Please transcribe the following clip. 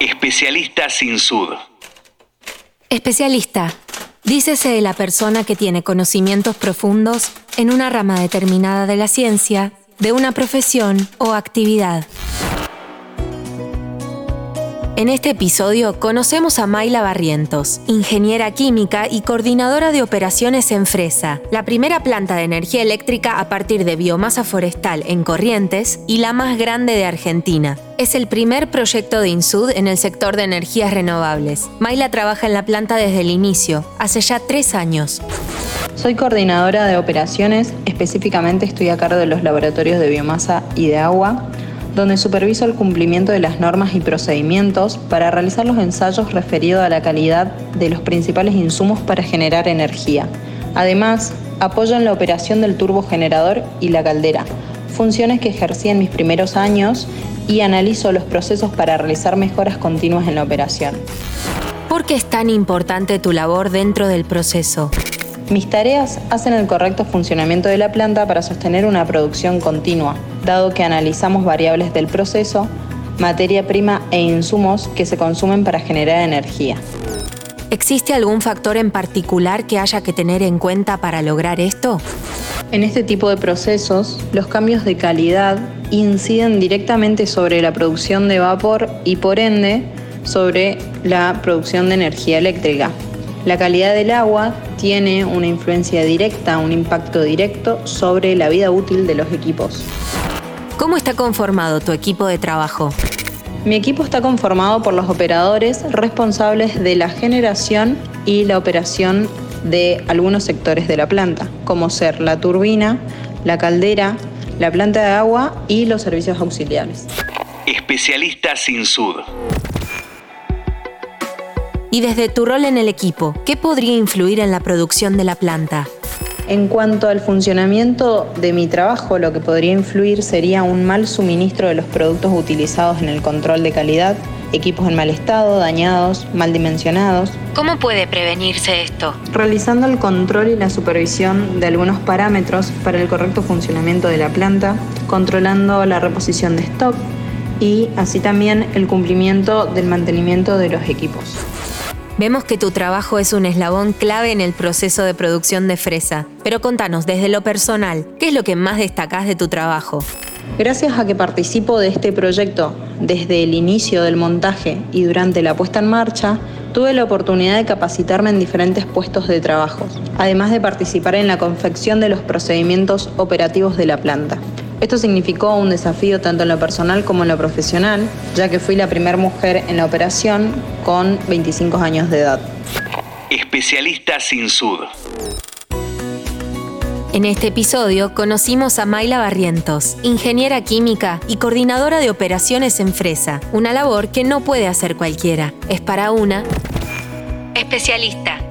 Especialista sin sud. Especialista. Dícese de la persona que tiene conocimientos profundos en una rama determinada de la ciencia, de una profesión o actividad. En este episodio conocemos a Mayla Barrientos, ingeniera química y coordinadora de operaciones en Fresa, la primera planta de energía eléctrica a partir de biomasa forestal en Corrientes y la más grande de Argentina. Es el primer proyecto de INSUD en el sector de energías renovables. Mayla trabaja en la planta desde el inicio, hace ya tres años. Soy coordinadora de operaciones, específicamente estoy a cargo de los laboratorios de biomasa y de agua donde superviso el cumplimiento de las normas y procedimientos para realizar los ensayos referidos a la calidad de los principales insumos para generar energía. Además, apoyo en la operación del turbogenerador y la caldera, funciones que ejercí en mis primeros años y analizo los procesos para realizar mejoras continuas en la operación. ¿Por qué es tan importante tu labor dentro del proceso? Mis tareas hacen el correcto funcionamiento de la planta para sostener una producción continua, dado que analizamos variables del proceso, materia prima e insumos que se consumen para generar energía. ¿Existe algún factor en particular que haya que tener en cuenta para lograr esto? En este tipo de procesos, los cambios de calidad inciden directamente sobre la producción de vapor y por ende sobre la producción de energía eléctrica. La calidad del agua tiene una influencia directa, un impacto directo sobre la vida útil de los equipos. ¿Cómo está conformado tu equipo de trabajo? Mi equipo está conformado por los operadores responsables de la generación y la operación de algunos sectores de la planta, como ser la turbina, la caldera, la planta de agua y los servicios auxiliares. Especialista sin sud. Y desde tu rol en el equipo, ¿qué podría influir en la producción de la planta? En cuanto al funcionamiento de mi trabajo, lo que podría influir sería un mal suministro de los productos utilizados en el control de calidad, equipos en mal estado, dañados, mal dimensionados. ¿Cómo puede prevenirse esto? Realizando el control y la supervisión de algunos parámetros para el correcto funcionamiento de la planta, controlando la reposición de stock y así también el cumplimiento del mantenimiento de los equipos. Vemos que tu trabajo es un eslabón clave en el proceso de producción de fresa, pero contanos desde lo personal, ¿qué es lo que más destacás de tu trabajo? Gracias a que participo de este proyecto desde el inicio del montaje y durante la puesta en marcha, tuve la oportunidad de capacitarme en diferentes puestos de trabajo, además de participar en la confección de los procedimientos operativos de la planta. Esto significó un desafío tanto en lo personal como en lo profesional, ya que fui la primera mujer en la operación con 25 años de edad. Especialista sin sud. En este episodio conocimos a Mayla Barrientos, ingeniera química y coordinadora de operaciones en Fresa, una labor que no puede hacer cualquiera. Es para una especialista.